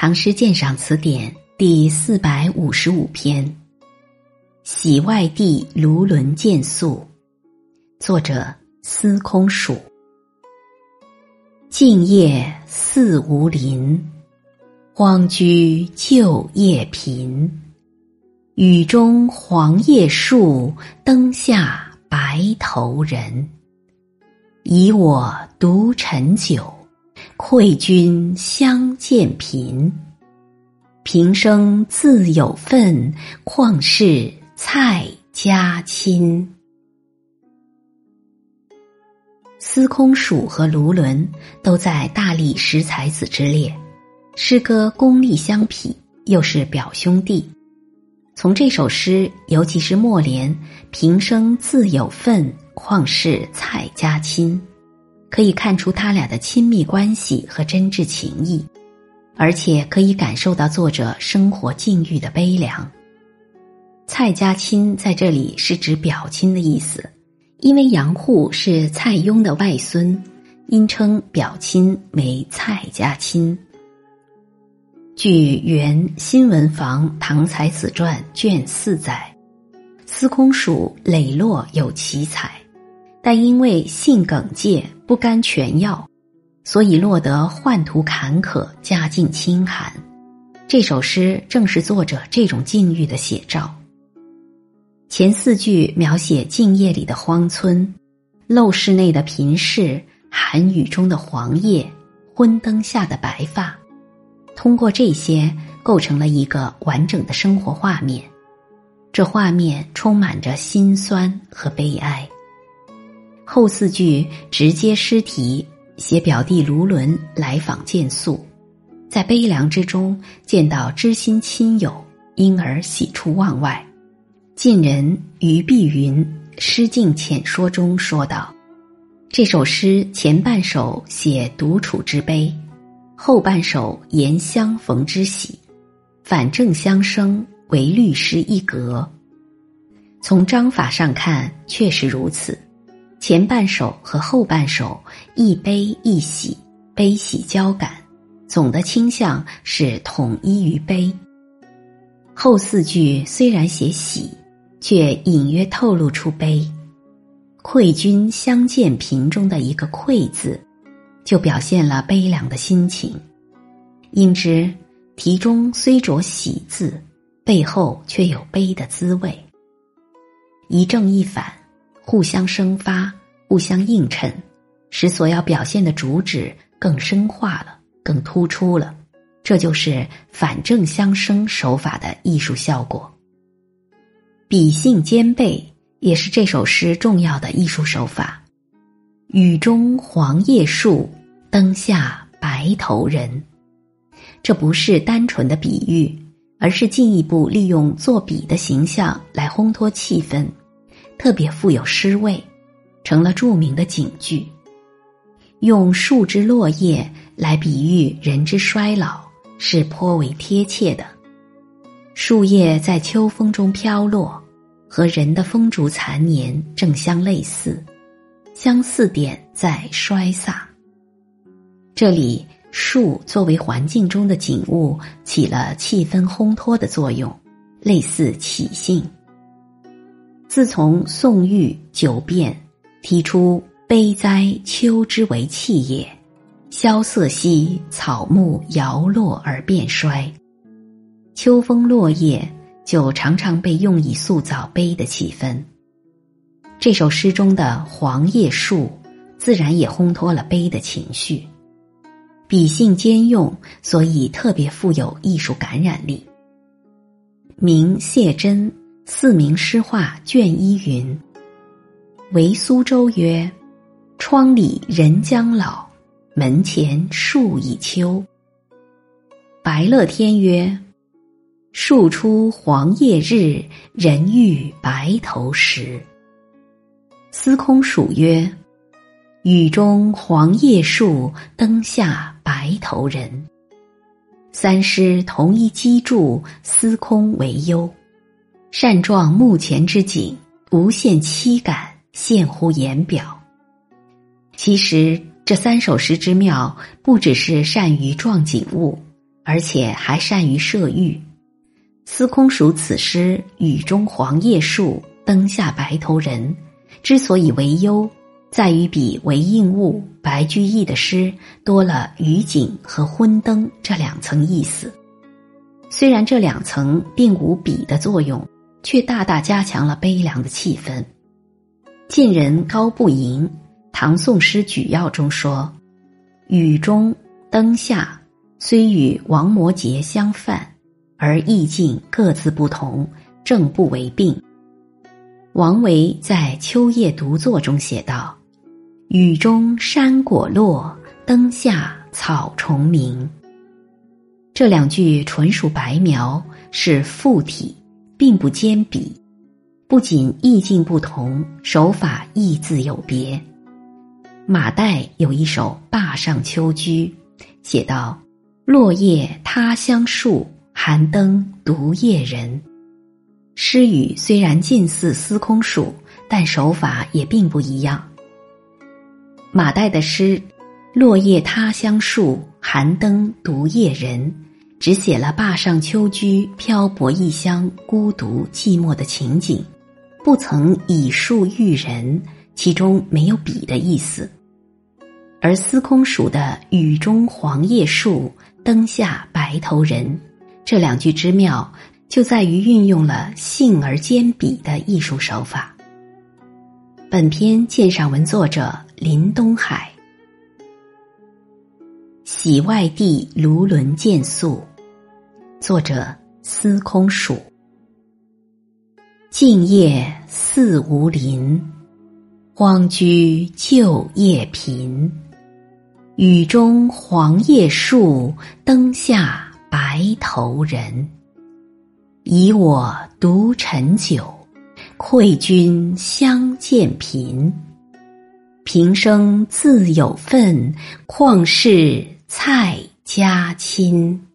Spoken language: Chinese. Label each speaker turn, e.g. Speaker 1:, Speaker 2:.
Speaker 1: 唐诗鉴赏词典第四百五十五篇《喜外地卢纶见宿》，作者司空曙。静夜思无邻，荒居旧业贫。雨中黄叶树，灯下白头人。以我独陈酒。愧君相见贫，平生自有份，况是蔡家亲。司空曙和卢纶都在大历十才子之列，诗歌功力相匹，又是表兄弟。从这首诗，尤其是末联“平生自有份，况是蔡家亲”。可以看出他俩的亲密关系和真挚情谊，而且可以感受到作者生活境遇的悲凉。蔡家亲在这里是指表亲的意思，因为杨户是蔡邕的外孙，因称表亲为蔡家亲。据《原新闻房唐才子传》卷四载，司空曙磊落有奇才。但因为性耿介，不甘全要，所以落得宦途坎坷，家境清寒。这首诗正是作者这种境遇的写照。前四句描写静夜里的荒村，陋室内的贫士，寒雨中的黄叶，昏灯下的白发，通过这些构成了一个完整的生活画面。这画面充满着心酸和悲哀。后四句直接诗题，写表弟卢纶来访见宿，在悲凉之中见到知心亲友，因而喜出望外。晋人于碧云《诗境浅说》中说道：“这首诗前半首写独处之悲，后半首言相逢之喜，反正相生，为律诗一格。从章法上看，确实如此。”前半首和后半首一悲一喜，悲喜交感，总的倾向是统一于悲。后四句虽然写喜，却隐约透露出悲。愧君相见贫中的一个“愧”字，就表现了悲凉的心情。因之题中虽着喜字，背后却有悲的滋味。一正一反。互相生发，互相映衬，使所要表现的主旨更深化了，更突出了。这就是反正相生手法的艺术效果。比兴兼备也是这首诗重要的艺术手法。雨中黄叶树，灯下白头人。这不是单纯的比喻，而是进一步利用作比的形象来烘托气氛。特别富有诗味，成了著名的警句。用树枝落叶来比喻人之衰老，是颇为贴切的。树叶在秋风中飘落，和人的风烛残年正相类似，相似点在衰飒。这里树作为环境中的景物，起了气氛烘托的作用，类似起兴。自从宋玉九变提出“悲哉秋之为气也，萧瑟兮草木摇落而变衰”，秋风落叶就常常被用以塑造悲的气氛。这首诗中的黄叶树，自然也烘托了悲的情绪。笔性兼用，所以特别富有艺术感染力。明谢真。四明诗话卷一云：“为苏州曰，窗里人将老，门前树已秋。”白乐天曰：“树出黄叶日，人欲白头时。”司空曙曰：“雨中黄叶树，灯下白头人。”三诗同一机杼，司空为优。善状目前之景，无限凄感，现乎言表。其实这三首诗之妙，不只是善于状景物，而且还善于射御。司空曙此诗“雨中黄叶树，灯下白头人”，之所以为优，在于比韦应物、白居易的诗多了雨景和昏灯这两层意思。虽然这两层并无比的作用，却大大加强了悲凉的气氛。晋人高不吟《唐宋诗举要》中说：“雨中灯下，虽与王摩诘相犯，而意境各自不同，正不为并。”王维在《秋夜独坐》中写道：“雨中山果落，灯下草虫鸣。”这两句纯属白描，是附体，并不兼比。不仅意境不同，手法亦自有别。马岱有一首《坝上秋居》，写道：“落叶他乡树，寒灯独夜人。”诗语虽然近似司空曙，但手法也并不一样。马岱的诗“落叶他乡树，寒灯独夜人”。只写了坝上秋居、漂泊异乡、孤独寂寞的情景，不曾以树喻人，其中没有比的意思。而司空曙的“雨中黄叶树，灯下白头人”这两句之妙，就在于运用了性而兼比的艺术手法。本篇鉴赏文作者林东海。喜外地卢纶见宿，作者司空曙。静夜思无林，荒居旧业贫。雨中黄叶树，灯下白头人。以我独陈酒，愧君相见频。平生自有份，况是蔡家亲。